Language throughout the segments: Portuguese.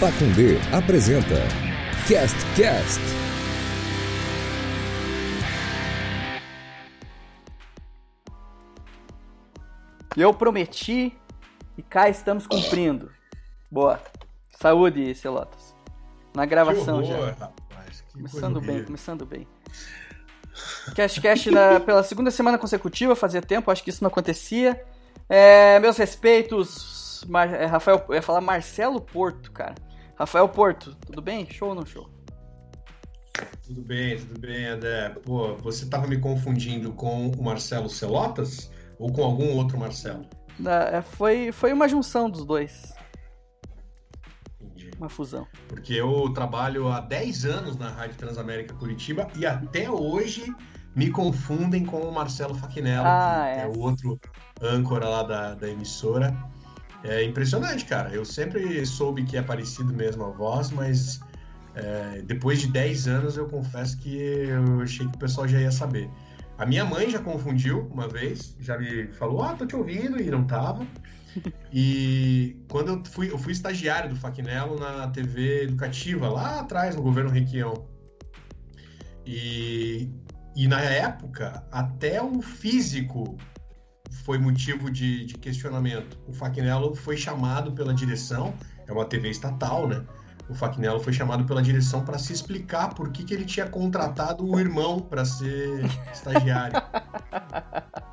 Pacundê apresenta Cast Cast. Eu prometi e cá estamos cumprindo. Boa. Saúde, Celotas. Na gravação que horror, já. Rapaz, que Começando bem, começando bem. Cast Cast na- pela segunda semana consecutiva, fazia tempo, acho que isso não acontecia. É, meus respeitos, Mar- é, Rafael, eu ia falar Marcelo Porto, cara. Rafael Porto, tudo bem? Show ou não show? Tudo bem, tudo bem, André. Pô, você tava me confundindo com o Marcelo Celotas ou com algum outro Marcelo? Da- é, foi, foi uma junção dos dois, Entendi. uma fusão. Porque eu trabalho há 10 anos na Rádio Transamérica Curitiba e até hoje me confundem com o Marcelo Faquinello, Ah, que é. é o outro âncora lá da, da emissora. É impressionante, cara. Eu sempre soube que é parecido mesmo a voz, mas é, depois de 10 anos eu confesso que eu achei que o pessoal já ia saber. A minha mãe já confundiu uma vez, já me falou, ah, tô te ouvindo, e não tava. E quando eu fui, eu fui estagiário do Faquinello na TV educativa, lá atrás, no governo Requião. E, e na época, até o físico foi motivo de, de questionamento. O Faquinello foi chamado pela direção, é uma TV estatal, né? O Faquinello foi chamado pela direção para se explicar por que, que ele tinha contratado o irmão para ser estagiário.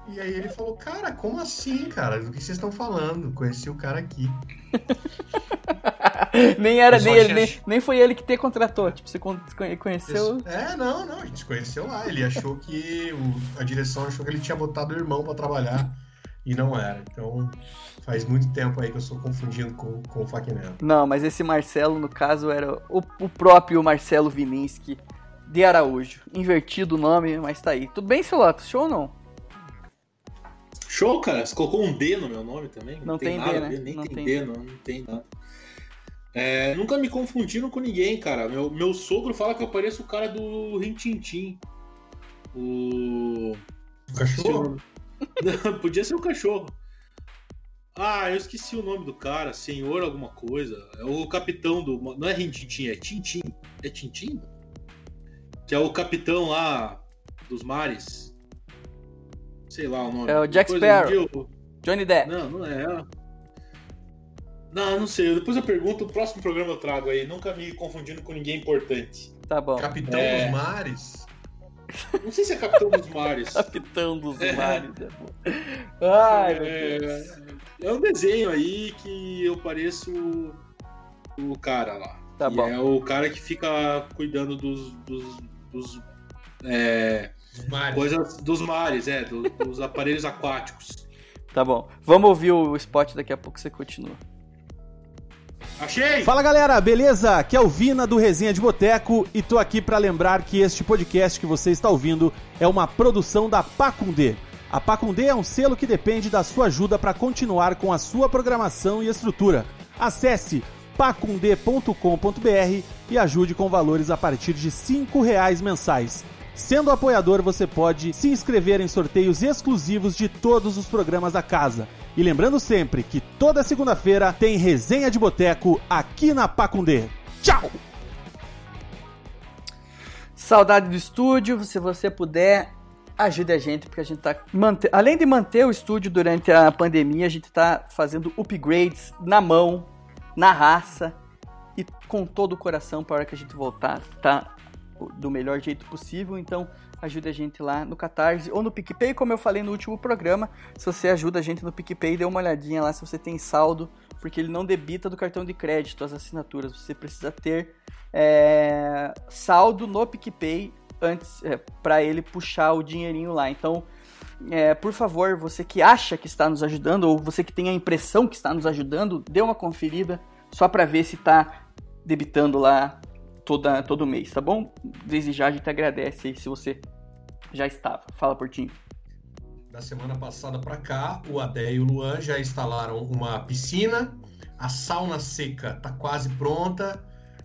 E aí ele falou, cara, como assim, cara? Do que vocês estão falando? Conheci o cara aqui. nem era, nem, ele, nem, nem foi ele que te contratou. Tipo, você con- conhe- conheceu. É, não, não, a gente se conheceu lá. Ele achou que. o- a direção achou que ele tinha botado o irmão para trabalhar e não era. Então faz muito tempo aí que eu estou confundindo com, com o Faquinello. Não, mas esse Marcelo, no caso, era o, o próprio Marcelo Vininski de Araújo. Invertido o nome, mas tá aí. Tudo bem, Celoto? Show ou não? Show, cara. Você colocou um D no meu nome também? Não tem nada D, né? Nem Não tem, tem D, D. não, não tem nada. É, nunca me confundiram com ninguém, cara. Meu, meu sogro fala que eu pareço o cara do Rintintim. O. O cachorro? Não, Podia ser o cachorro. Ah, eu esqueci o nome do cara, senhor alguma coisa. É o capitão do. Não é Rintintim, é Tintim. É Tintim? Que é o capitão lá dos mares. Sei lá o nome. É o Jack Depois um Sparrow. dia eu- Johnny Depp. não, não é. Não, não sei. Depois eu pergunto, o próximo programa eu trago aí. Nunca me confundindo com ninguém importante. Tá bom. Capitão É. dos Mares? Não sei se é Capitão dos Mares. Capitão dos É. mares. é bom. Ai, meu É, Deus. é um desenho aí que eu pareço o cara lá. Tá bom. É o cara que fica cuidando dos. dos, dos, é, Dos Mares. coisas dos mares, é, do- dos aparelhos aquáticos. Tá bom. Vamos ouvir o spot daqui a pouco você continua. Achei! Fala galera, beleza? Aqui é o Vina do Resenha de Boteco e tô aqui pra lembrar que este podcast que você está ouvindo é uma produção da Pacundê. A Pacundê é um selo que depende da sua ajuda para continuar com a sua programação e estrutura. Acesse pacundê.com.br e ajude com valores a partir de 5 reais mensais. Sendo apoiador, você pode se inscrever em sorteios exclusivos de todos os programas da casa. E lembrando sempre que toda segunda-feira tem resenha de boteco aqui na Pacundê. Tchau! Saudade do estúdio, se você puder, ajude a gente, porque a gente tá. Além de manter o estúdio durante a pandemia, a gente tá fazendo upgrades na mão, na raça e com todo o coração para a hora que a gente voltar, tá do melhor jeito possível. Então, ajude a gente lá no Catarse ou no PicPay, como eu falei no último programa. Se você ajuda a gente no PicPay, dê uma olhadinha lá se você tem saldo, porque ele não debita do cartão de crédito as assinaturas. Você precisa ter é, saldo no PicPay antes é, para ele puxar o dinheirinho lá. Então, é, por favor, você que acha que está nos ajudando ou você que tem a impressão que está nos ajudando, dê uma conferida só para ver se está debitando lá toda, todo mês, tá bom? Desde já a gente agradece aí se você já estava. Fala, Portinho. Da semana passada para cá, o Adé e o Luan já instalaram uma piscina, a sauna seca tá quase pronta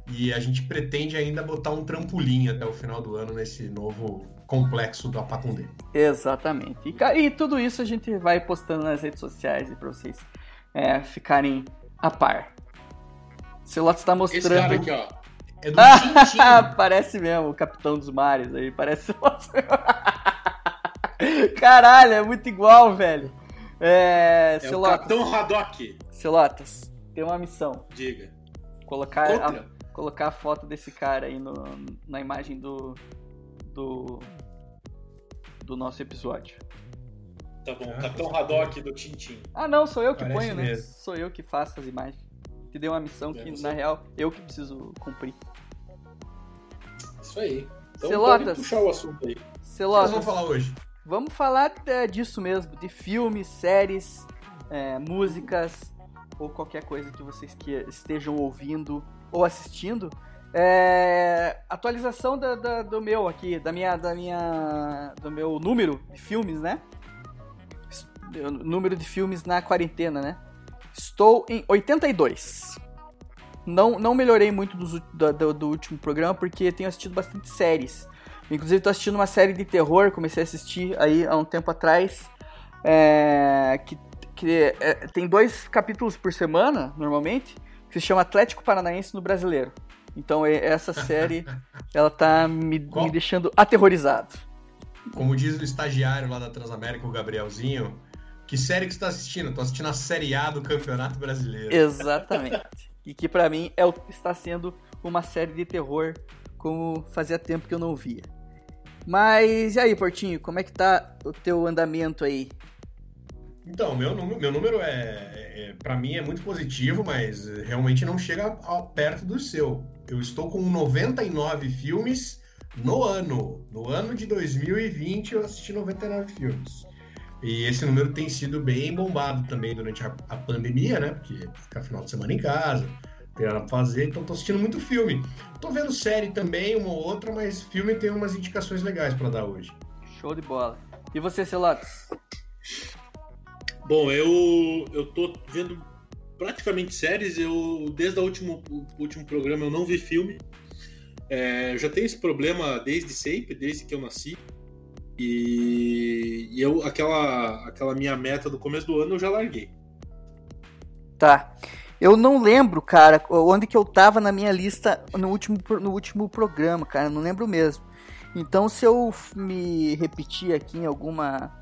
e a gente pretende ainda botar um trampolim até o final do ano nesse novo complexo do Apacundê. Exatamente. E, e tudo isso a gente vai postando nas redes sociais para vocês é, ficarem a par. Celotes tá Esse mostrando. cara aqui, ó. É do Tintin. parece mesmo, o Capitão dos Mares aí, parece. Caralho, é muito igual, velho. É. É o Celotas. Capitão Haddock. Celotas, tem uma missão. Diga. Colocar a, colocar a foto desse cara aí no, na imagem do. do. do nosso episódio. Tá bom, Ah, Capitão. Haddock do Tintin. Ah, não, sou eu que Parece ponho, né? mesmo. Sou eu que faço as imagens. Te dei uma missão É que, você. na real, eu que preciso cumprir. Isso aí. Então Celotas. pode puxar o assunto aí. O que nós Celotas, vamos falar hoje? vamos falar é, disso mesmo, de filmes, séries, é, músicas, ou qualquer coisa que vocês que estejam ouvindo ou assistindo. É, atualização da- da- do meu aqui, da minha, da minha, do meu número de filmes, né? Número de filmes na quarentena, né? Estou em 82. Não, não melhorei muito do, do- do último programa porque tenho assistido bastante séries. Inclusive estou assistindo uma série de terror, comecei a assistir aí há um tempo atrás. é, que que é, tem dois capítulos por semana, normalmente, que se chama Atlético Paranaense no Brasileiro. Então é- essa série, ela tá me, me deixando aterrorizado. Como diz o estagiário lá da Transamérica, o Gabrielzinho, que série que você tá assistindo? Tô assistindo a Série A do Campeonato Brasileiro. Exatamente. E que pra mim é, o- está sendo uma série de terror como fazia tempo que eu não via. Mas e aí, Portinho, como é que tá o teu andamento aí? Então, meu número, meu número é, é, é para mim é muito positivo, mas realmente não chega a- perto do seu. Eu estou com 99 filmes no ano. No ano de 2020 eu assisti 99 filmes. E esse número tem sido bem bombado também durante a, a pandemia, né? Porque fica final de semana em casa, tem nada pra fazer, então tô assistindo muito filme. Tô vendo série também, uma ou outra, mas filme tem umas indicações legais para dar hoje. Show de bola. E você, Celotes? Bom, eu, eu tô vendo praticamente séries. Eu, desde o último, o último programa, eu não vi filme. É, eu já tenho esse problema desde sempre, desde que eu nasci. E, e eu, aquela, aquela minha meta do começo do ano eu já larguei. Tá. Eu não lembro, cara, onde que eu tava na minha lista no último, no último programa, cara. Não lembro mesmo. Então, se eu me repetir aqui em alguma,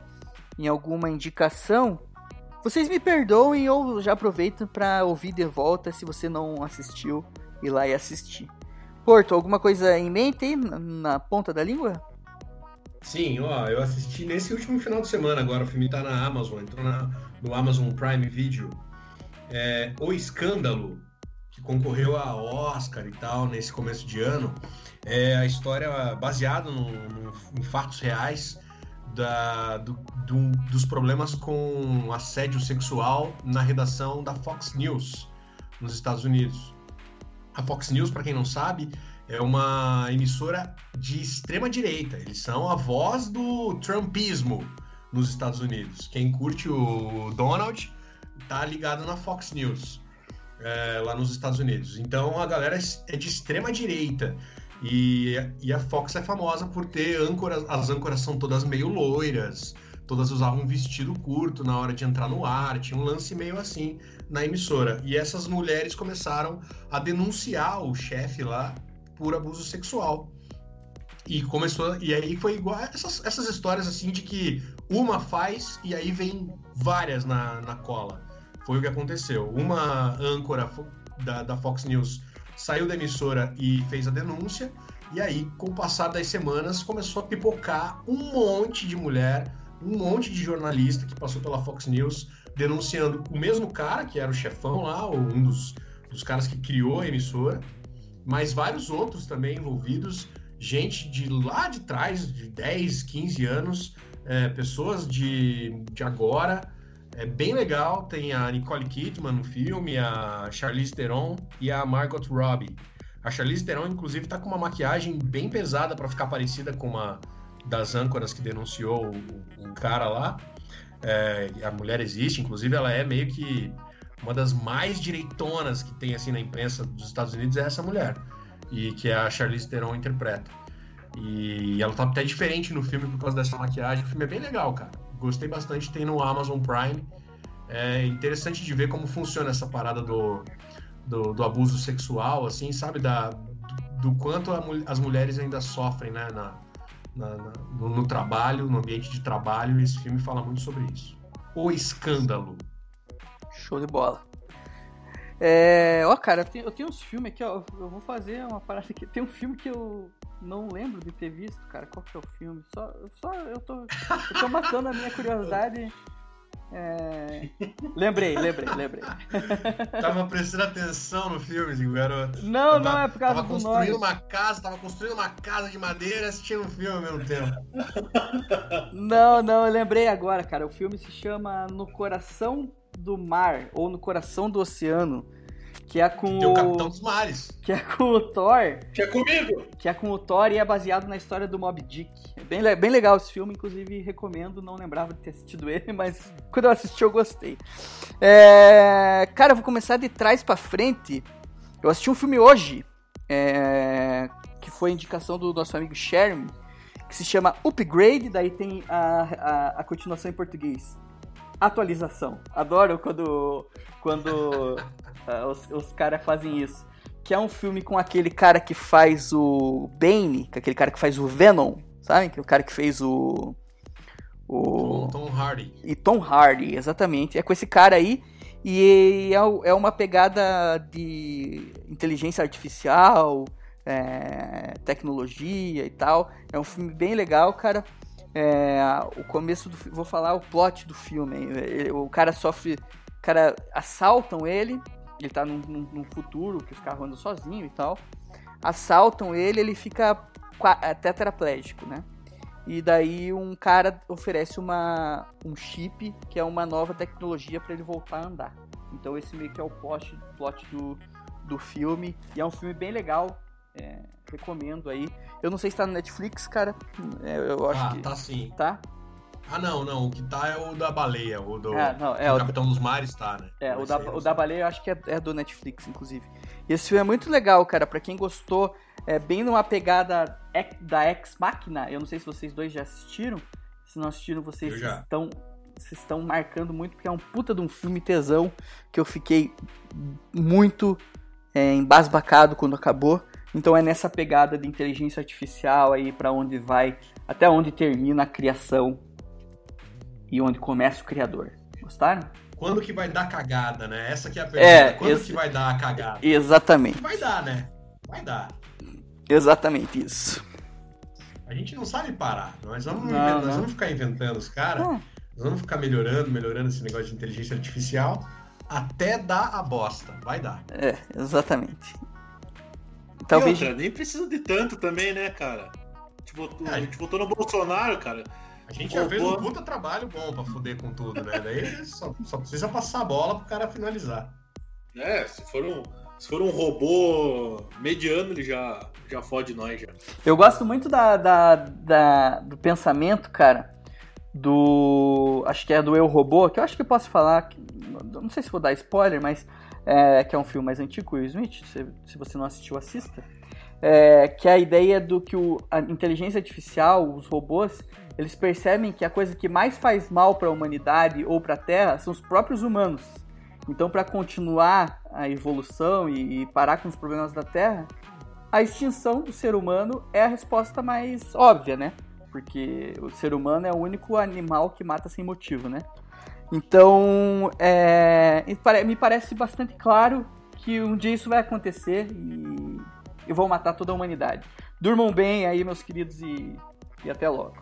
em alguma indicação, vocês me perdoem ou já aproveitam pra ouvir de volta se você não assistiu, ir lá e assistir. Porto, alguma coisa em mente aí na ponta da língua? Sim, ó, eu assisti nesse último final de semana agora, o filme tá na Amazon, entrou na- no Amazon Prime Video. É, o Escândalo, que concorreu a Oscar e tal nesse começo de ano, é a história baseada em fatos reais da- do- do- dos problemas com assédio sexual na redação da Fox News nos Estados Unidos. A Fox News, para quem não sabe, é uma emissora de extrema direita. Eles são a voz do Trumpismo nos Estados Unidos. Quem curte o Donald tá ligado na Fox News é, lá nos Estados Unidos. Então a galera é de extrema direita. E, e a Fox é famosa por ter âncoras, as âncoras são todas meio loiras, todas usavam um vestido curto na hora de entrar no ar, tinha um lance meio assim na emissora. E essas mulheres começaram a denunciar o chefe lá por abuso sexual. E começou. E aí foi igual. Essas, essas histórias assim de que uma faz e aí vem várias na, na cola. Foi o que aconteceu. Uma âncora da, da Fox News saiu da emissora e fez a denúncia. E aí, com o passar das semanas, começou a pipocar um monte de mulher, um monte de jornalista que passou pela Fox News denunciando o mesmo cara, que era o chefão lá, ou um dos, dos caras que criou a emissora, mas vários outros também envolvidos, gente de lá de trás, de 10, 15 anos, é, pessoas de, de agora. É bem legal, tem a Nicole Kidman no filme, a Charlize Theron e a Margot Robbie. A Charlize Theron, inclusive, tá com uma maquiagem bem pesada para ficar parecida com uma das âncoras que denunciou o, cara lá. É, a mulher existe, inclusive ela é meio que uma das mais direitonas que tem assim na imprensa dos Estados Unidos é essa mulher e que a Charlize Theron interpreta. E ela tá até diferente no filme por causa dessa maquiagem. O filme é bem legal, cara. Gostei bastante, tem no Amazon Prime. É interessante de ver como funciona essa parada do, do, do abuso sexual, assim, sabe? Da, do, do quanto a, as mulheres ainda sofrem, né? Na, na, na, no, no, trabalho, no ambiente de trabalho, e esse filme fala muito sobre isso. O Escândalo. Show de bola. É, ó, cara, eu tenho, eu tenho uns filmes aqui, ó. Eu vou fazer uma parada aqui. Tem um filme que eu não lembro de ter visto, cara. Qual que é o filme? Só, só eu tô, eu tô matando a minha curiosidade. É... Lembrei, lembrei, lembrei. Tava prestando atenção no filme, garoto. Não, tava, não é por causa tava do construindo nome. uma casa, tava construindo uma casa de madeira assistindo um filme ao mesmo tempo. Não, não, eu lembrei agora, cara. O filme se chama No Coração do Mar ou No Coração do Oceano. Que é com Tem o Capitão dos Mares. que é com o Thor, Que é comigo! que é com o Thor e é baseado na história do Mob Dick. É bem, bem legal esse filme, inclusive recomendo, não lembrava de ter assistido ele, mas quando eu assisti eu gostei. É, Cara, eu vou começar de trás pra frente. Eu assisti um filme hoje, é, que foi indicação do nosso amigo Sherm, que se chama Upgrade, daí tem a, a, a continuação em português. Atualização. Adoro quando, quando ah, os, os caras fazem isso. Que é um filme com aquele cara que faz o Bane, que é aquele cara que faz o Venom, sabe? Que é o cara que fez o. O. Tom, Hardy. E Tom Hardy, exatamente. É com esse cara aí. E é, é uma pegada de inteligência artificial, é, tecnologia e tal. É um filme bem legal, cara. É, o começo do vou falar o plot do filme. O cara sofre, o cara assaltam ele. Ele tá num, num- num futuro que os carros andam sozinhos e tal. Assaltam ele, ele fica é, tetraplégico, né? E daí um cara oferece uma, um chip que é uma nova tecnologia para ele voltar a andar. Então esse meio que é o plot, plot do, do filme. E é um filme bem legal. é, recomendo aí. Eu não sei se tá no Netflix, cara. É, eu acho Ah, que. tá sim. Tá? Ah, não, não. O que tá é o da baleia. O do Ah, não, é o Capitão dos Mares tá, né? É, o da, o da baleia eu acho que é, é do Netflix, inclusive. E esse filme é muito legal, cara. Pra quem gostou, é bem numa pegada da Ex Machina. Eu não sei se vocês dois já assistiram. Se não assistiram, vocês estão vocês estão marcando muito, porque é um puta de um filme tesão que eu fiquei muito é, embasbacado quando acabou. Então é nessa pegada de inteligência artificial aí pra onde vai, até onde termina a criação e onde começa o criador. Gostaram? Quando que vai dar cagada, né? Essa que é a pergunta. É, Quando que vai dar a cagada? Exatamente. Vai dar, né? Vai dar. Exatamente isso. A gente não sabe parar. Nós vamos, Não, nós vamos ficar inventando os caras. Nós vamos ficar melhorando, melhorando esse negócio de inteligência artificial até dar a bosta. Vai dar. É, exatamente. E Talvez. outra, nem precisa de tanto também, né, cara? Tipo, tu- É. a gente votou no Bolsonaro, cara. A gente já fez um puta trabalho bom pra fuder com tudo, né? Daí só, só precisa passar a bola pro cara finalizar. É, se for um, se for um robô mediano, ele já, já fode nós já. Eu gosto muito da, da, da- do pensamento, cara, do. Acho que é do Eu Robô, que eu acho que eu posso falar. que- não sei se vou dar spoiler, mas. É, que é um filme mais antigo, Will Smith. Se, se você não assistiu, assista. É, que a ideia do que o, a inteligência artificial, os robôs, eles percebem que a coisa que mais faz mal para a humanidade ou para a Terra são os próprios humanos. Então, para continuar a evolução e, e parar com os problemas da Terra, a extinção do ser humano é a resposta mais óbvia, né? Porque o ser humano é o único animal que mata sem motivo, né? Então, é, me parece bastante claro que um dia isso vai acontecer e, e vão matar toda a humanidade. Durmam bem aí, meus queridos, e, e até logo.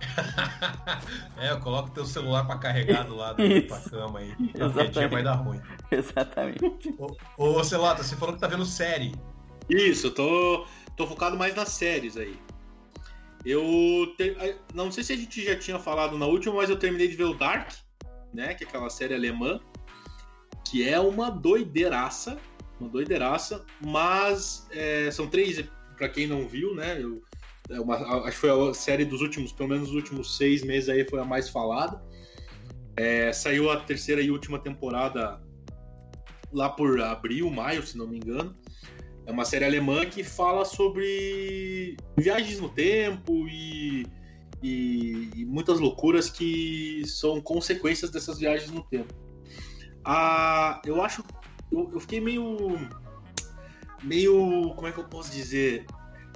é, eu coloco teu celular pra carregar do lado da cama aí. Exatamente. Dia vai dar ruim. Exatamente. Ô, ô Celota, você falou que tá vendo série. Isso, eu tô, tô focado mais nas séries aí. Eu te- a- não sei se a gente já tinha falado na última, mas eu terminei de ver o Dark, né? Que é aquela série alemã, que é uma doideiraça, uma doideiraça, mas é, são três, pra quem não viu, né? Eu, é uma- acho que foi a série dos últimos, pelo menos dos últimos seis meses aí, foi a mais falada. É, saiu a terceira e última temporada lá por abril, maio, se não me engano. É uma série alemã que fala sobre viagens no tempo e, e- e muitas loucuras que são consequências dessas viagens no tempo. Ah, eu acho eu, eu fiquei meio. meio. como é que eu posso dizer?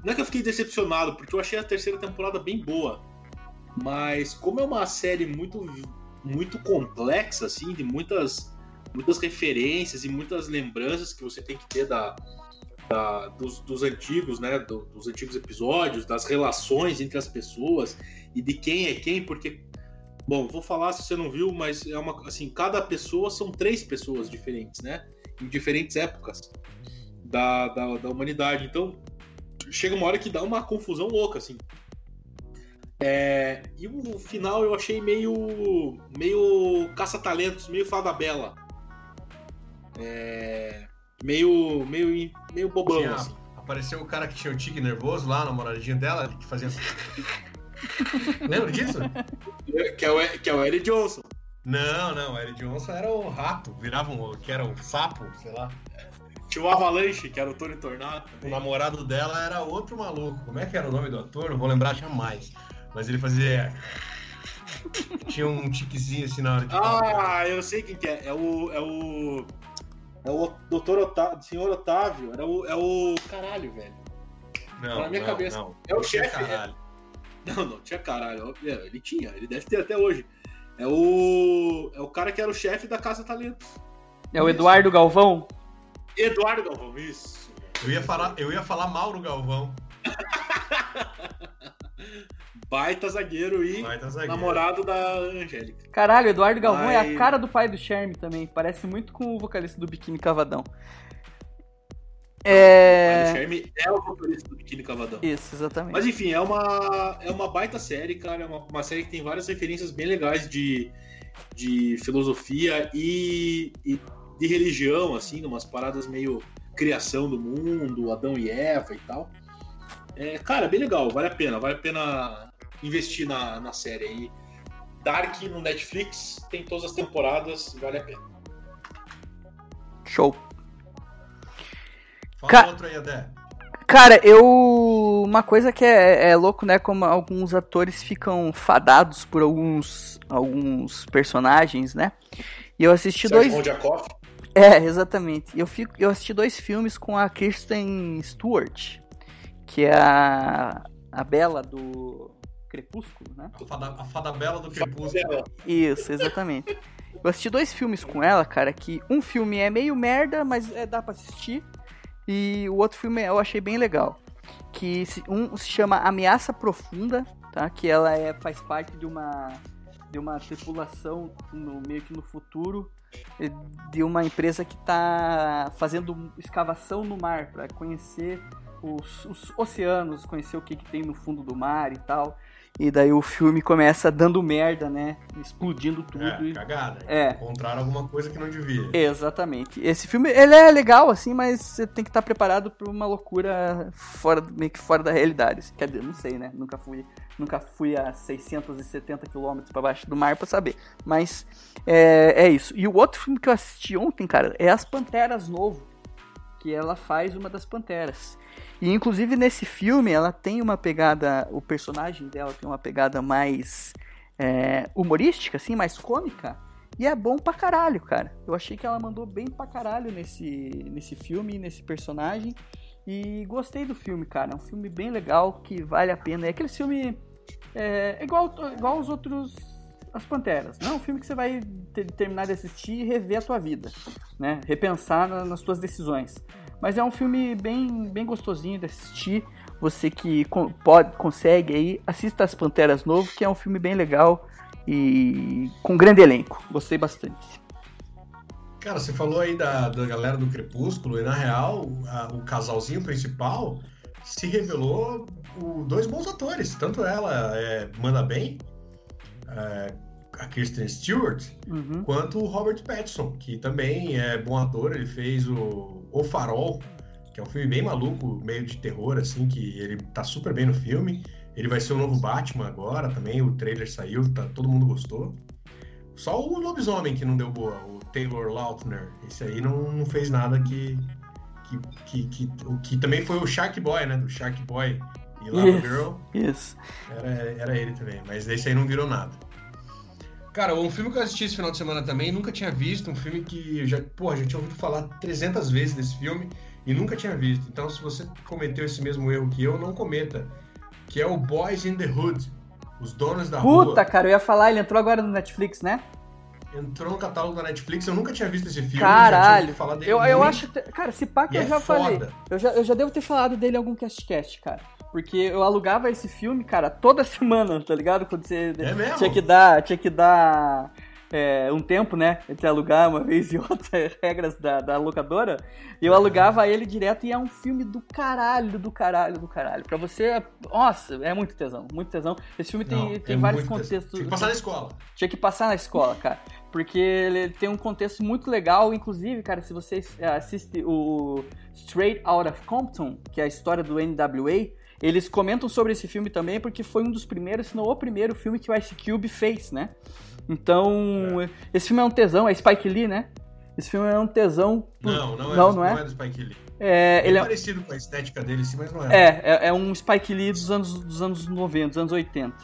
Não é que eu fiquei decepcionado, porque eu achei a terceira temporada bem boa. Mas como é uma série muito, muito complexa, assim, de muitas, muitas referências e muitas lembranças que você tem que ter da, da dos, dos, antigos, né? Do, dos antigos episódios, das relações entre as pessoas e de quem é quem, porque. Bom, vou falar se você não viu, mas é uma assim, cada pessoa são três pessoas diferentes, né? Em diferentes épocas da, da, da humanidade. Então, chega uma hora que dá uma confusão louca, assim. É, e o final eu achei meio. meio caça-talentos, meio fada bela. É, meio. meio. meio bobão, tinha, assim. Apareceu o cara que tinha o tique nervoso lá, namoradinho dela, que fazia. Lembra disso? Que é o, que é o Eric Johnson. Não, não, o Eric Johnson era o rato, virava um. que era um sapo, sei lá. Tinha o Avalanche, que era o Tony Tornado. Também. O namorado dela era outro maluco. Como é que era o nome do ator? Não vou lembrar jamais. Mas ele fazia. Tinha um tiquezinho assim na hora de. Ah, falar. eu sei quem que é. É o. É o. É o Doutor Otávio, Senhor Otávio. Era o, é o. Caralho, velho. Não, na minha não, cabeça. Não, é o chefe. É... Não, não, tinha caralho. É, ele tinha, ele deve ter até hoje. É o. É o cara que era o chefe da Casa Talentos. É o Eduardo Galvão? Eduardo Galvão, isso. Eu ia falar, eu ia falar Mauro Galvão. Baita zagueiro e Baita zagueiro. namorado da Angélica. Caralho, Eduardo Galvão Mas... é a cara do pai do Sherme também. Parece muito com o vocalista do Biquíni Cavadão. É... O Sherme é o vocalista do Biquíni Cavadão. Isso, exatamente. Mas enfim, é uma, é uma baita série, cara. É uma, uma série que tem várias referências bem legais de, de filosofia e, e de religião, assim, umas paradas meio criação do mundo, Adão e Eva e tal. É, cara, bem legal, vale a pena, vale a pena investir na, na série aí. Dark no Netflix, tem todas as temporadas, vale a pena. Show. Fala Ca... outro aí, Adé. Cara, eu. Uma coisa que é, é, louco, né? Como alguns atores ficam fadados por alguns, alguns personagens, né? E eu assisti Sérgio dois. É, exatamente. Eu, fico, eu assisti dois filmes com a Kirsten Stewart, que é a, a Bela do Crepúsculo, né? A fada, a fada Bela do Crepúsculo. Isso, exatamente. Eu assisti dois filmes com ela, cara, que um filme é meio merda, mas é, dá pra assistir. E o outro filme eu achei bem legal. Que se, um se chama Ameaça Profunda, tá? Que ela é, faz parte de uma, de uma tripulação no, meio que no futuro de uma empresa que está fazendo escavação no mar para conhecer os, os, oceanos, conhecer o que, que tem no fundo do mar e tal. E daí o filme começa dando merda, né? Explodindo tudo. É, cagada. É. Encontraram alguma coisa que não devia. Exatamente. Esse filme, ele é legal, assim, mas você tem que estar preparado para uma loucura fora, meio que fora da realidade. Assim. Quer dizer, não sei, né? Nunca fui, nunca fui a 670 quilômetros para baixo do mar para saber. Mas é, é isso. E o outro filme que eu assisti ontem, cara, é As Panteras Novo. Que ela faz uma das Panteras. E inclusive nesse filme ela tem uma pegada, o personagem dela tem uma pegada mais é, humorística, assim, mais cômica. E é bom pra caralho, cara. Eu achei que ela mandou bem pra caralho nesse, nesse filme, nesse personagem. E gostei do filme, cara. É um filme bem legal que vale a pena. É aquele filme. É, igual, igual os outros. As Panteras. Não é um filme que você vai ter, terminar de assistir e rever a tua vida. Né? Repensar na, nas tuas decisões. Mas é um filme bem, bem gostosinho de assistir. Você que pode, consegue aí, assista As Panteras Novo, que é um filme bem legal e com grande elenco. Gostei bastante. Cara, você falou aí da, da galera do Crepúsculo, e na real, a, o casalzinho principal se revelou o, dois bons atores. Tanto ela é, manda bem, é, a Kristen Stewart, uhum. quanto o Robert Pattinson, que também é bom ator. Ele fez o o Farol, que é um filme bem maluco, meio de terror, assim, que ele tá super bem no filme. Ele vai ser o novo Batman agora também, o trailer saiu, tá, todo mundo gostou. Só o Lobisomem que não deu boa, o Taylor Lautner. Esse aí não, não fez nada que que, que, que, que, também foi o Shark Boy, né? Do Shark Boy e Lava yes, Girl. Isso. Era, era ele também, mas esse aí não virou nada. Cara, um filme que eu assisti esse final de semana também, nunca tinha visto, um filme que eu já, porra, já tinha ouvido falar 300 vezes desse filme e nunca tinha visto. Então, se você cometeu esse mesmo erro que eu, não cometa. Que é o Boys in the Hood, os donos da rua. Puta, cara, eu ia falar, ele entrou agora no Netflix, né? Entrou no catálogo da Netflix, eu nunca tinha visto esse filme. Caralho. falar dele Eu, eu acho. Cara, se pá que eu é já falei. Eu já, eu já devo ter falado dele em algum cast-cast, cara. Porque eu alugava esse filme, cara, toda semana, tá ligado? Quando você É mesmo? tinha que dar. Tinha que dar. É, um tempo, né? Entre alugar uma vez e outra, regras da, da locadora. E eu alugava ele direto e é um filme do caralho, do caralho, do caralho. Pra você. Nossa, é muito tesão, muito tesão. Esse filme tem, Não, tem é vários contextos. Tinha que passar na escola. Tinha que passar na escola, cara. Porque ele tem um contexto muito legal. Inclusive, cara, se você eh, assiste o Straight Outta Compton, que é a história do NWA, eles comentam sobre esse filme também, porque foi um dos primeiros, se não o primeiro filme que o Ice Cube fez, né? Então, esse filme é um tesão, é Spike Lee, né? Esse filme é um tesão. Não, não é, Não, do, não é? não é do Spike Lee. É, É, ele é, parecido com a estética dele, sim, mas não é. é, é, é um Spike Lee dos anos, dos anos 90, dos anos 80.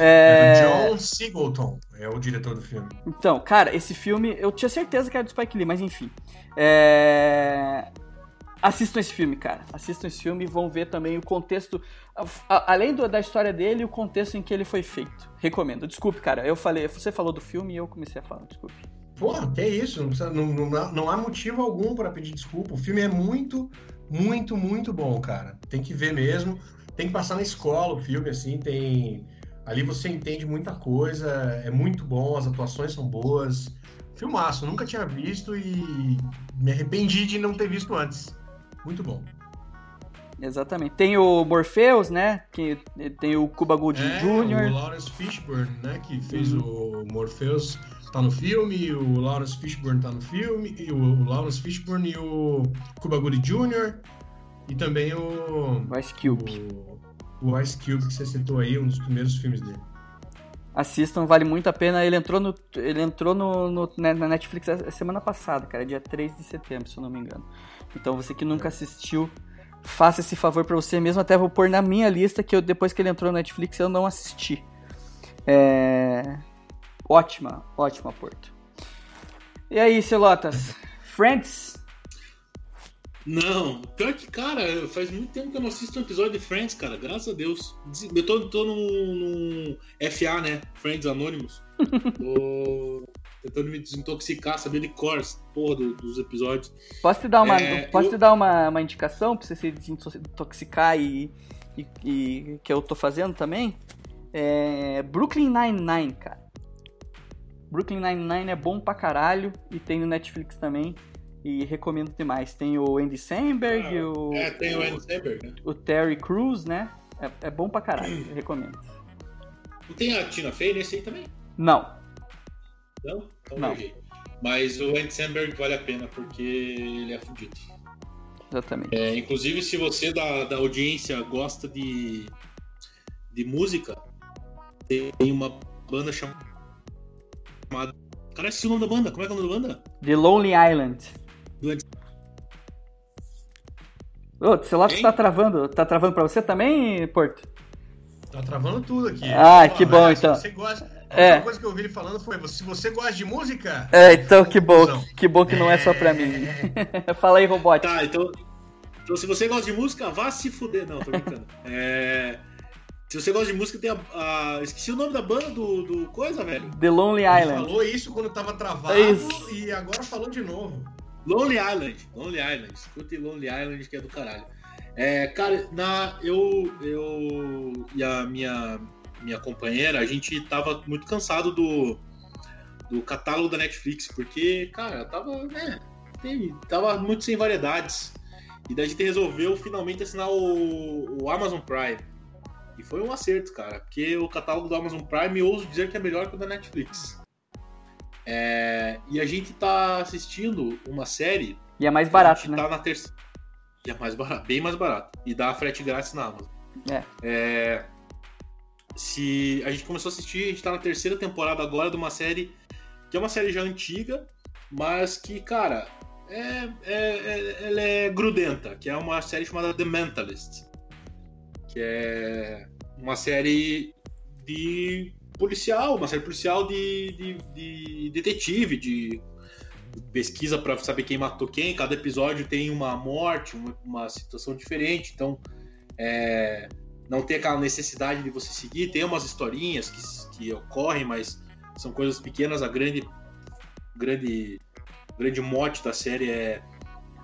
É é- John Singleton, é o diretor do filme. Então, cara, esse filme, eu tinha certeza que era do Spike Lee, mas enfim. É... Assistam esse filme, cara. Assistam esse filme e vão ver também o contexto. além do- da história dele, o contexto em que ele foi feito. Recomendo. Desculpe, cara. Eu falei, você falou do filme e eu comecei a falar, desculpe. Porra, que isso? Não, precisa- não- não não há motivo algum para pedir desculpa. O filme é muito, muito, muito bom, cara. Tem que ver mesmo. Tem que passar na escola o filme, assim, tem. Ali você entende muita coisa, é muito bom, as atuações são boas. Filmaço, nunca tinha visto e me arrependi de não ter visto antes. Muito bom. Exatamente. Tem o Morpheus, né? Que tem o Cuba Gooding É, Jr. o Lawrence Fishburne, né, que fez o Morpheus, tá no filme, o Lawrence Fishburne tá no filme, e o, o Lawrence Fishburne e o Cuba Gooding Jr. e também o O Ice Cube. o, o Ice Cube que você citou aí, um dos primeiros filmes dele. Assistam, vale muito a pena. Ele entrou, no, ele entrou no, no- na na Netflix a semana passada, cara, dia 3 de setembro, se eu não me engano. Então você que nunca assistiu, faça esse favor pra você mesmo. Até vou pôr na minha lista que eu, depois que ele entrou na Netflix eu não assisti. É... Ótima, ótima, Porto. E aí, Celotas? Friends? Não, pior que, cara, faz muito tempo que eu não assisto um episódio de Friends, cara, graças a Deus. Eu tô, tô no, no FA, né? Friends Anonymous. Tô tentando me desintoxicar, saber de cor, porra, do- dos episódios. Posso te dar uma, É, posso eu- te dar uma, uma indicação pra você se desintoxicar e, e, e que eu tô fazendo também? É Brooklyn Nine-Nine, cara. Brooklyn Nine-Nine é bom pra caralho e tem no Netflix também. E recomendo demais. Tem o Andy Samberg, Ah, o, É, tem o Andy Samberg, né? o Terry Crews, né? É, é bom pra caralho, recomendo. Não tem a Tina Fey nesse aí também? Não, Não? Então Não. errei. Mas o Andy Samberg vale a pena, porque ele é fudido. exatamente. É, inclusive, se você da, da audiência gosta de, de música, tem uma banda chamada. Cara, esse é o nome da banda. Como é que é o nome da banda? The Lonely Island. Andy- Ô, o celular Hein? tá travando. Tá travando pra você também, Porto? Tá travando tudo aqui. Ah, que bom, né, se então. Você gosta... A É. única coisa que eu ouvi ele falando foi: se você gosta de música. É, então que bom, que bom que não é só pra mim. Fala aí, robot. Tá, então. Então, se você gosta de música, vá se fuder. Não, tô brincando. É, se você gosta de música, tem a, a- Esqueci o nome da banda do, do coisa, velho. The Lonely Ele Island. falou isso quando tava travado É isso. e agora falou de novo. Lonely Island. Lonely Island. Escute Lonely Island, que é do caralho. É, cara, na, eu, eu e a minha, minha companheira, a gente tava muito cansado do, do catálogo da Netflix, porque, cara, tava, né, tava muito sem variedades. E daí a gente resolveu finalmente assinar o, o Amazon Prime. E foi um acerto, cara, porque o catálogo do Amazon Prime eu ouso dizer que é melhor que o da Netflix. É, e a gente tá assistindo uma série E é mais barato, né? Tá na terceira. E é mais barato, bem mais barato. E dá frete grátis na Amazon. É. É, Se a gente começou a assistir, a gente tá na terceira temporada agora de uma série que é uma série já antiga, mas que, cara, é, é- é- ela é grudenta, que é uma série chamada The Mentalist. Que é uma série de policial, uma série policial de, de, de detetive, de pesquisa para saber quem matou quem. Cada episódio tem uma morte, uma, uma situação diferente. Então, é, não tem aquela necessidade de você seguir. Tem umas historinhas que, que ocorrem, mas são coisas pequenas. A grande, grande, grande mote da série é,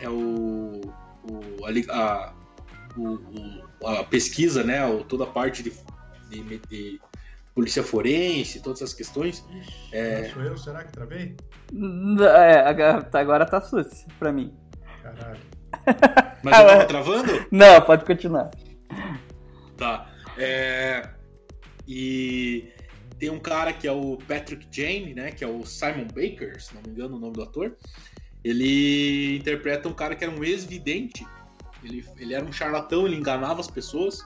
é o, o, a, o, a pesquisa, né? O, toda a parte de, de, de polícia forense, todas essas questões. É... Sou eu? Será que travei? É, agora tá sus pra mim. Caralho. Mas eu tava travando? Não, pode continuar. Tá. É... E tem um cara que é o Patrick Jane, né? Que é o Simon Baker, se não me engano o nome do ator. Ele interpreta um cara que era um ex-vidente. Ele, ele era um charlatão, ele enganava as pessoas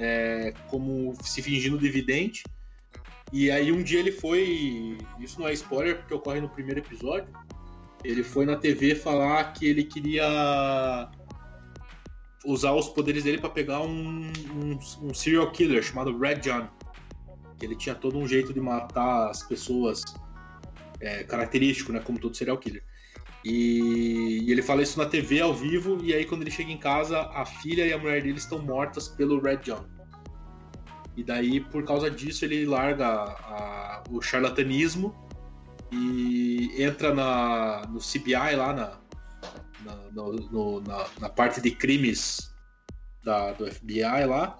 é, como se fingindo de vidente. E aí um dia ele foi. Isso não é spoiler, porque ocorre no primeiro episódio. Ele foi na TV falar que ele queria usar os poderes dele para pegar um, um, um, serial killer chamado Red John. Que ele tinha todo um jeito de matar as pessoas é, característico, né? Como todo serial killer. E, e, ele fala isso na TV ao vivo, e aí quando ele chega em casa, a filha e a mulher dele estão mortas pelo Red John. E daí, por causa disso, ele larga a, o charlatanismo e entra na, no CBI lá na, na, no, no, na, na, parte de crimes da, do FBI lá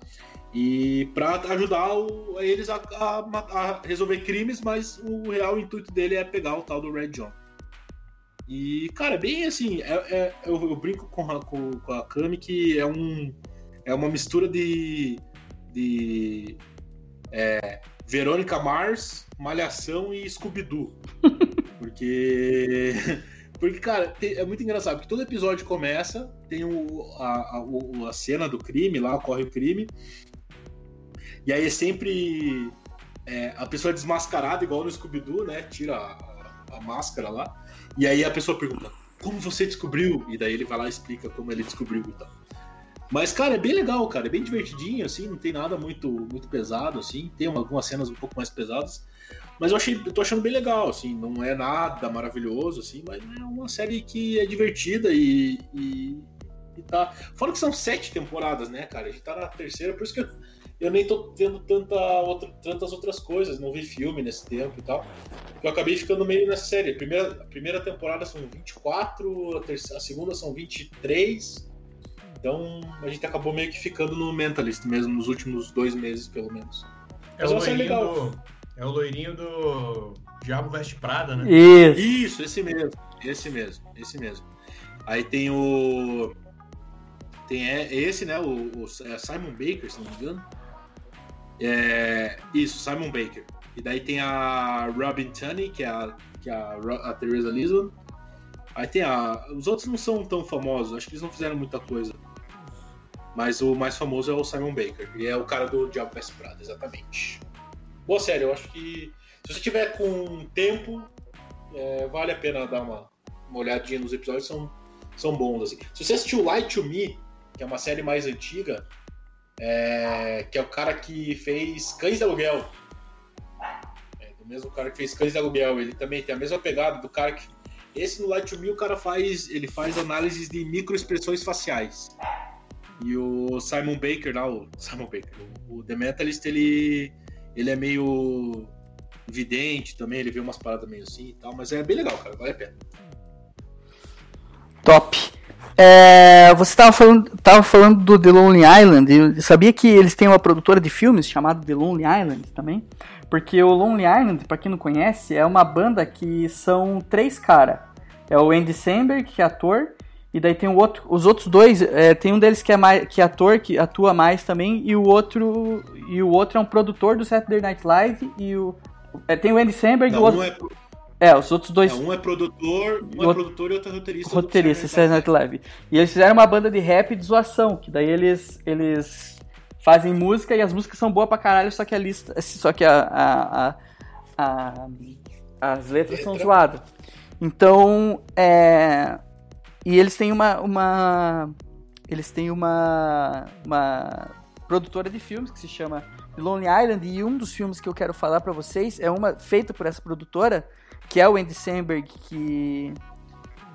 e para ajudar o, eles a, a, a, resolver crimes, mas o real intuito dele é pegar o tal do Red John. E, cara, bem assim, é, é eu, eu, brinco com a, com, com a Kami que é, um, é uma mistura de, de é, Verônica Mars, Malhação e Scooby-Doo. Porque. Porque, cara, é muito engraçado, porque todo episódio começa, tem o, a, a, a cena do crime, lá ocorre o crime, e aí é sempre é, a pessoa desmascarada, igual no Scooby-Doo, né? Tira a, a, máscara lá. E aí a pessoa pergunta, como você descobriu? E daí ele vai lá e explica como ele descobriu e tal. Mas, cara, é bem legal, cara. É bem divertidinho, assim, não tem nada muito, muito pesado, assim. Tem algumas cenas um pouco mais pesadas. Mas eu achei, eu tô achando bem legal, assim. Não é nada maravilhoso, assim, mas é uma série que é divertida e, e, e tá. Fora que são sete temporadas, né, cara? A gente tá na terceira, por isso que eu, eu nem tô vendo tanta outra, tantas outras coisas. Não vi filme nesse tempo e tal. Eu acabei ficando meio nessa série. A primeira, a primeira temporada são 24, a, terceira, a segunda são 23. Então a gente acabou meio que ficando no Mentalist mesmo, nos últimos dois meses, pelo menos. É Mas o loirinho legal. Do, é o loirinho do Diabo Veste Prada, né? Isso. Isso, esse mesmo. Esse mesmo, esse mesmo. Aí tem o. Tem esse, né? O, o é Simon Baker, se não me engano. É, isso, Simon Baker. E daí tem a Robin Tunney, que é a, que é a, a Teresa Lisbon. Aí tem a. Os outros não são tão famosos, acho que eles não fizeram muita coisa. Mas o mais famoso é o Simon Baker, e é o cara do Diabo Veste exatamente. Boa série, eu acho que se você tiver com tempo, é, vale a pena dar uma, uma olhadinha nos episódios, são, são bons. Assim. Se você assistiu Light to Me, que é uma série mais antiga, é, que é o cara que fez Cães de Aluguel. É, do mesmo cara que fez Cães de Aluguel, ele também tem a mesma pegada do cara que. Esse no Light to Me o cara faz. Ele faz análises de microexpressões faciais. E o Simon Baker lá, o Simon Baker, o The Mentalist, ele, ele é meio vidente também, ele vê umas paradas meio assim e tal, mas é bem legal, cara, vale a pena. Top. É, você estava falando, tava falando do The Lonely Island, eu sabia que eles têm uma produtora de filmes chamada The Lonely Island também? Porque o Lonely Island, para quem não conhece, é uma banda que são três caras. É o Andy Samberg, que é ator, e daí tem o outro, os outros dois, é, tem um deles que é mais, que é ator, que atua mais também, e o outro e o outro é um produtor do Saturday Night Live e o é, tem o Andy Samberg Não, e o outro um é, é, os outros dois. um é produtor, um é produtor e outro é roteirista. Roteirista, Saturday Night Live. E eles fizeram uma banda de rap de zoação, que daí eles eles fazem música e as músicas são boas pra caralho, só que a lista, só que a, a, a, a as letras Letra. são zoadas. Então, é e eles têm uma. uma eles têm uma. uma produtora de filmes que se chama Lonely Island e um dos filmes que eu quero falar para vocês é uma feita por essa produtora, que é o Andy Samberg que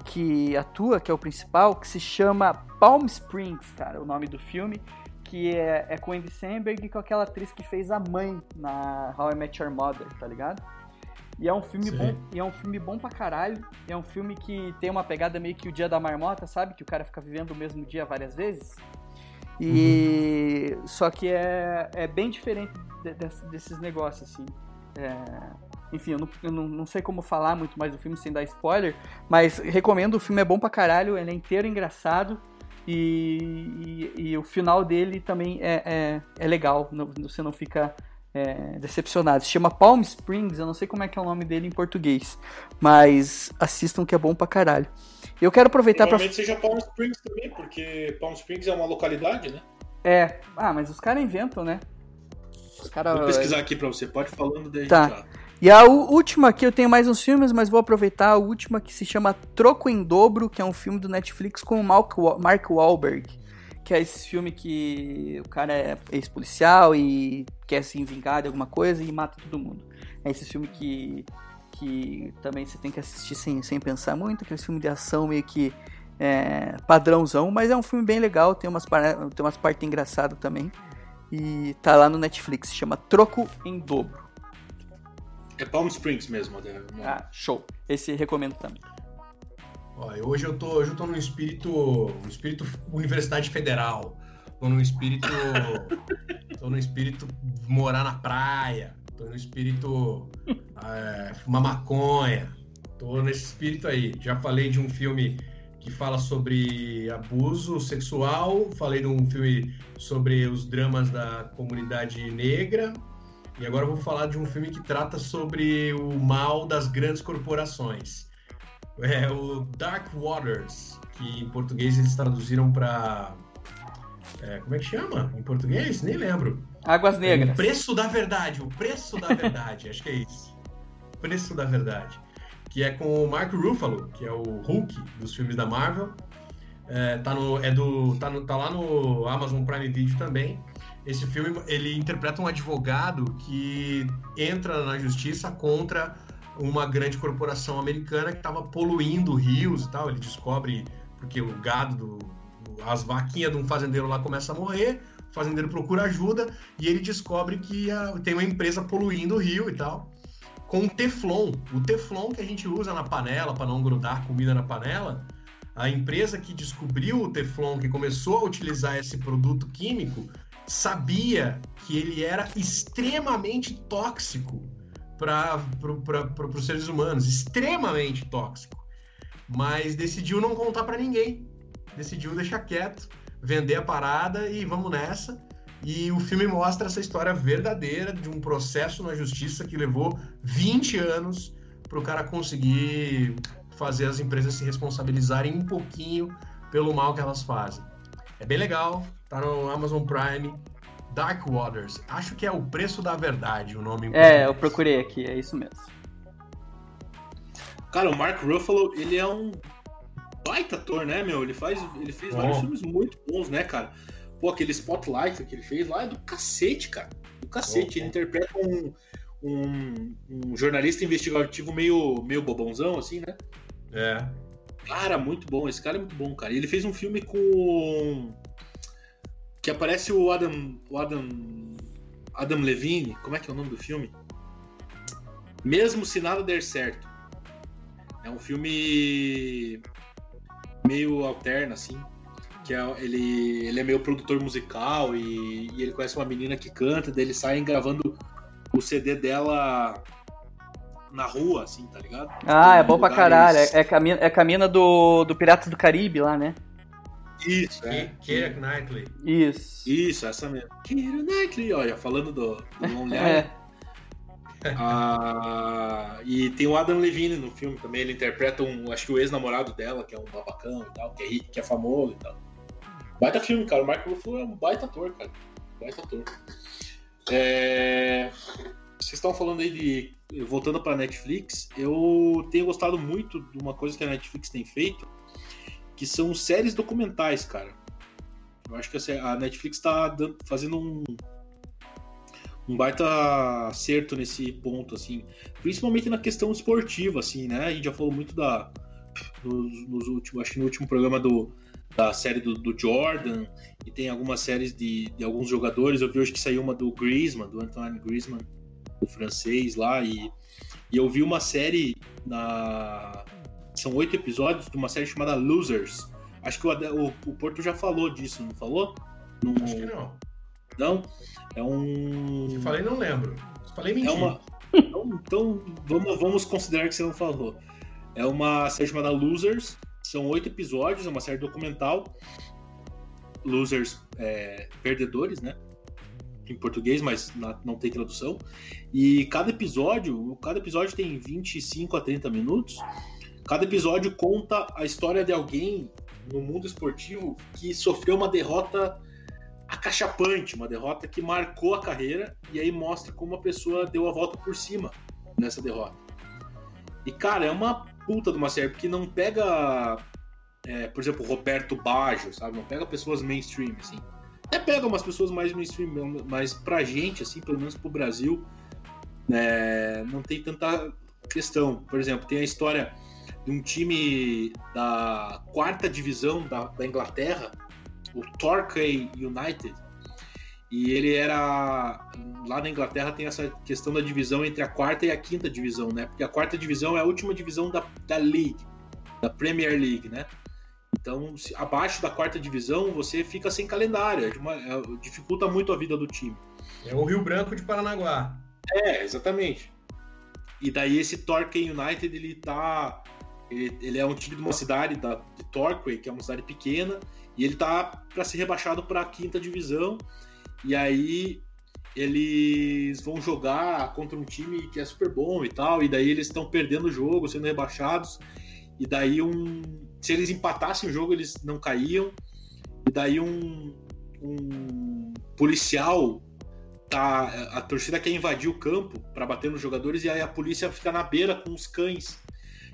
que atua, que é o principal, que se chama Palm Springs, cara, o nome do filme, que é, é com Andy Samberg e com aquela atriz que fez a mãe na How I Met Your Mother, tá ligado? E é um filme Sim. bom, e é um filme bom pra caralho. É um filme que tem uma pegada meio que o dia da marmota, sabe? Que o cara fica vivendo o mesmo dia várias vezes. E só que é, é bem diferente de- desse- desses negócios assim. É, enfim, eu, não, eu não, não sei como falar muito mais do filme sem dar spoiler, mas recomendo. O filme é bom pra caralho, ele é inteiro engraçado. E, e, e o final dele também é, é, é legal, não- você não fica é, decepcionado. Se chama Palm Springs, eu não sei como é que é o nome dele em português, mas assistam que é bom pra caralho. Eu quero aproveitar pra. Provavelmente seja Palm Springs também, porque Palm Springs é uma localidade, né? É, ah, mas os caras inventam, né? Os caras. Vou pesquisar aqui pra você, pode ir falando daí. Tá. já. E a última aqui, eu tenho mais uns filmes, mas vou aproveitar a última que se chama Troco em Dobro, que é um filme do Netflix com o Mark, Wa- Mark Wahlberg. Que é esse filme que o cara é ex-policial e quer se vingar de alguma coisa e mata todo mundo. É esse filme que, que também você tem que assistir sem, sem pensar muito, aquele filme de ação meio que é, padrãozão, mas é um filme bem legal, tem umas, tem umas partes engraçadas também. E tá lá no Netflix, se chama Troco em Dobro. É Palm Springs mesmo. né? Ah, show. Esse recomendo também. Ó, e hoje eu tô, hoje eu tô num espírito, um espírito Universidade Federal. Tô num espírito, tô num espírito morar na praia. Tô no espírito é, fumar maconha. Tô nesse espírito aí. Já falei de um filme que fala sobre abuso sexual. Falei de um filme sobre os dramas da comunidade negra. E agora eu vou falar de um filme que trata sobre o mal das grandes corporações. É o Dark Waters, que em português eles traduziram para como é que chama? Em português? Nem lembro. Águas O Negras. preço da verdade, o preço da verdade, acho que é isso. Preço da verdade. Que é com o Mark Ruffalo, que é o Hulk dos filmes da Marvel. É, tá, no, é do, tá, no, tá lá no Amazon Prime Video também. Esse filme, ele interpreta um advogado que entra na justiça contra uma grande corporação americana que estava poluindo rios e tal. Ele descobre, porque o gado, do, as vaquinhas de um fazendeiro lá começam a morrer, o fazendeiro procura ajuda e ele descobre que a- tem uma empresa poluindo o rio e tal. Com Teflon, o Teflon que a gente usa na panela para não grudar comida na panela, a empresa que descobriu o Teflon, que começou a utilizar esse produto químico, sabia que ele era extremamente tóxico para pro, os seres humanos, extremamente tóxico. Mas decidiu não contar para ninguém. Decidiu deixar quieto, vender a parada e vamos nessa. E o filme mostra essa história verdadeira de um processo na justiça que levou 20 anos para o cara conseguir fazer as empresas se responsabilizarem um pouquinho pelo mal que elas fazem. É bem legal, tá no Amazon Prime. Dark Waters. Acho que é o preço da verdade o nome. É, eu procurei aqui, é isso mesmo. Cara, o Mark Ruffalo, ele é um baita ator, né, meu? Ele faz, ele fez Bom. vários filmes muito bons, né, cara? Pô, aquele Spotlight que ele fez lá é do cacete, cara. Do cacete. Bom, Ele interpreta um, um, um jornalista investigativo meio, meio bobãozão, assim, né? É. Cara, muito bom. Esse cara é muito bom, cara. Ele fez um filme com. Que aparece o Adam. O Adam. Adam Levine. Como é que é o nome do filme? Mesmo se nada der certo. É um filme. meio alterno, assim. Que é, ele, ele é meio produtor musical e, e ele conhece uma menina que canta, daí eles saem gravando o CD dela na rua, assim, tá ligado? Ah, é bom pra caralho. É, é, camina, é camina do, do Piratas do Caribe lá, né? Isso, é. Keira Knightley. Isso. Isso, essa mesmo. Keira Knightley, olha, falando do, do Lonely É. Ah, e tem o Adam Levine no filme também, ele interpreta um, acho que o ex-namorado dela, que é um babacão e tal, que é rico, que é famoso e tal. Baita filme, cara. O Mark Ruffalo é um baita ator, cara. Baita ator. É, estão falando aí de. Voltando pra Netflix, eu tenho gostado muito de uma coisa que a Netflix tem feito, que são séries documentais, cara. Eu acho que a Netflix tá fazendo um, um baita acerto nesse ponto, assim. Principalmente na questão esportiva, assim, né? A gente já falou muito da. Nos, nos últimos, acho que no último programa do, da série do, do, Jordan, e tem algumas séries de, de alguns jogadores. Eu vi hoje que saiu uma do Griezmann, do Antoine Griezmann, o francês lá, e, e eu vi uma série na. São oito episódios de uma série chamada Losers. Acho que o, o, o Porto já falou disso, não falou? No... Acho que não. Não? É um. Se falei, não lembro. Se falei, mentira. É uma... então, então vamos, vamos considerar que você não falou. É uma série chamada Losers. São oito episódios, é uma série documental. Losers, é, perdedores, né? Em português, mas não tem tradução. E cada episódio, cada episódio tem 25 a 30 minutos. Cada episódio conta a história de alguém no mundo esportivo que sofreu uma derrota acachapante, uma derrota que marcou a carreira e aí mostra como a pessoa deu a volta por cima nessa derrota. E cara, é uma puta de uma série, porque não pega, é, por exemplo, Roberto Baggio, sabe? Não pega pessoas mainstream, assim. Até pega umas pessoas mais mainstream, mas pra gente, assim, pelo menos pro Brasil, né, não tem tanta questão. Por exemplo, tem a história de um time da quarta divisão da, da Inglaterra, o Torquay United. E ele era. Lá na Inglaterra tem essa questão da divisão entre a quarta e a quinta divisão, né? Porque a quarta divisão é a última divisão da, da League, da Premier League, né? Então, se, abaixo da quarta divisão, você fica sem calendário. É uma, é, dificulta muito a vida do time. É o Rio Branco de Paranaguá. É, exatamente. E daí esse Torquay United, ele tá. Ele, ele é um time de uma cidade da, de Torquay, que é uma cidade pequena, e ele tá para ser rebaixado para a quinta divisão. E aí eles vão jogar contra um time que é super bom e tal, e daí eles estão perdendo o jogo, sendo rebaixados. E daí um, se eles empatassem o jogo, eles não caíam. E daí um, um policial tá a torcida quer invadir o campo para bater nos jogadores e aí a polícia fica na beira com os cães.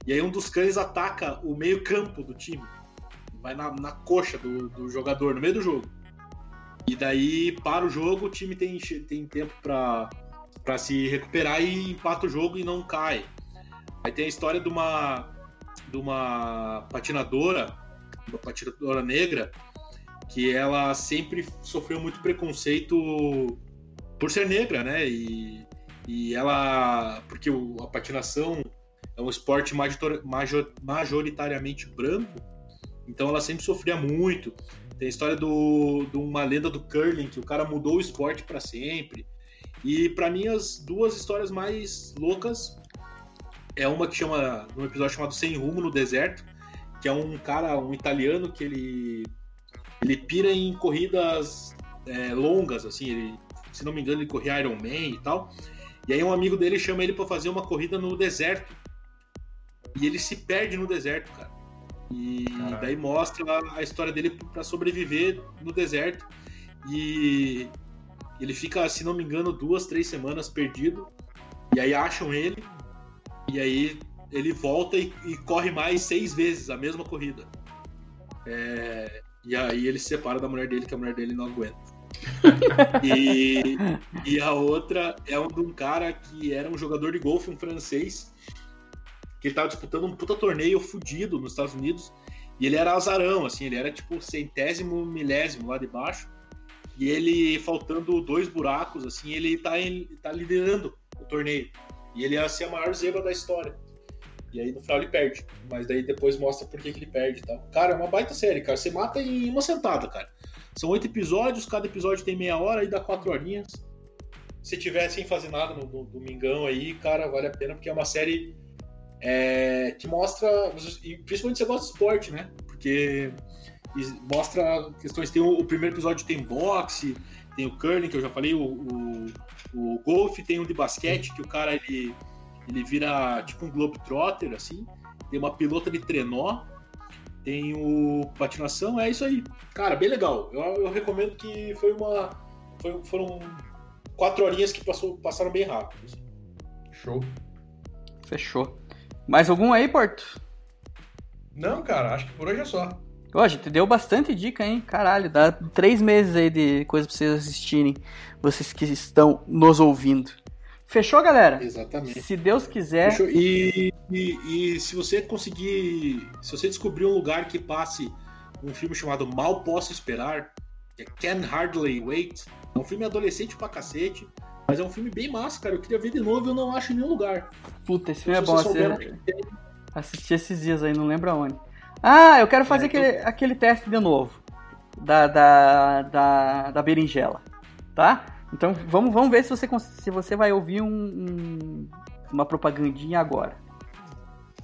E aí um dos cães ataca o meio-campo do time vai na, na coxa do, do jogador no meio do jogo. E daí, para o jogo, o time tem, tem tempo para se recuperar e empata o jogo e não cai. Aí tem a história de uma, de uma patinadora, uma patinadora negra, que ela sempre sofreu muito preconceito por ser negra, né? E, e ela. Porque a patinação é um esporte major, major, majoritariamente branco, então ela sempre sofria muito. Tem a história do, de uma lenda do curling, que o cara mudou o esporte para sempre. E para mim, as duas histórias mais loucas é uma que chama, num episódio chamado Sem Rumo no Deserto, que é um cara, um italiano, que ele, ele pira em corridas é, longas, assim, ele, se não me engano, ele corria Iron Man e tal. E aí um amigo dele chama ele para fazer uma corrida no deserto. E ele se perde no deserto, cara. E Caralho. daí mostra a história dele para sobreviver no deserto. E ele fica, se não me engano, duas, três semanas perdido. E aí acham ele. E aí ele volta e, e corre mais seis vezes a mesma corrida. É, e aí ele se separa da mulher dele, que a mulher dele não aguenta. e, e a outra é um de um cara que era um jogador de golfe, um francês, que ele tava disputando um puta torneio fudido nos Estados Unidos. E ele era azarão, assim, ele era tipo centésimo, milésimo lá de baixo. E ele, faltando dois buracos, assim, ele tá, em, tá liderando o torneio. E ele ia ser a maior zebra da história. E aí no final ele perde. Mas daí depois mostra por que, que ele perde e tal. Cara, é uma baita série, cara. Você mata em uma sentada, cara. São oito episódios, cada episódio tem meia hora e dá quatro horinhas. Se tiver sem fazer nada no, no domingão aí, cara, vale a pena, porque é uma série é, que mostra, principalmente você gosta de esporte, né? Porque mostra questões. Tem o, o, primeiro episódio tem boxe, tem o curling, que eu já falei, o, o, o golfe, tem um de basquete, que o cara ele, ele vira tipo um globetrotter, assim. Tem uma pilota de trenó, tem o patinação, é isso aí. Cara, bem legal. Eu, eu recomendo que foi uma. Foi, foram quatro horinhas que passou, passaram bem rápido. Assim. Show. Fechou. Mais algum aí, Porto? Não, cara, acho que por hoje é só. Ó, a gente deu bastante dica, hein? Caralho, dá três meses aí de coisa pra vocês assistirem. Vocês que estão nos ouvindo. Fechou, galera? Exatamente. Se Deus quiser. Fechou? E, e, e se você conseguir. Se você descobrir um lugar que passe um filme chamado Mal Posso Esperar, que é Can Hardly Wait, é um filme adolescente pra cacete. Mas é um filme bem massa, cara. Eu queria ver de novo e eu não acho em nenhum lugar. Puta, esse filme é bom. você souber Assim, onde tem, assisti esses dias aí, não lembro aonde. Ah, eu quero fazer É, então- aquele, aquele teste de novo. Da, da, da, da berinjela. Tá? Então vamos, vamos ver se você, se você vai ouvir um, um- uma propagandinha agora.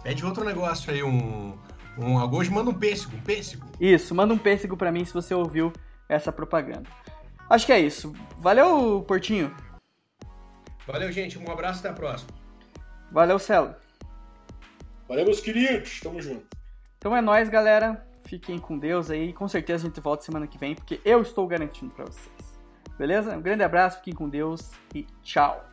Pede outro negócio aí, um. um hoje manda um pêssego, um pêssego. Isso, manda um pêssego pra mim se você ouviu essa propaganda. Acho que é isso. Valeu, Portinho. Valeu, gente. Um abraço até a próxima. Valeu, Celo. Valeu, meus queridos. Tamo junto. Então é nóis, galera. Fiquem com Deus aí. Com certeza a gente volta semana que vem, porque eu estou garantindo pra vocês. Beleza? Um grande abraço, fiquem com Deus e tchau.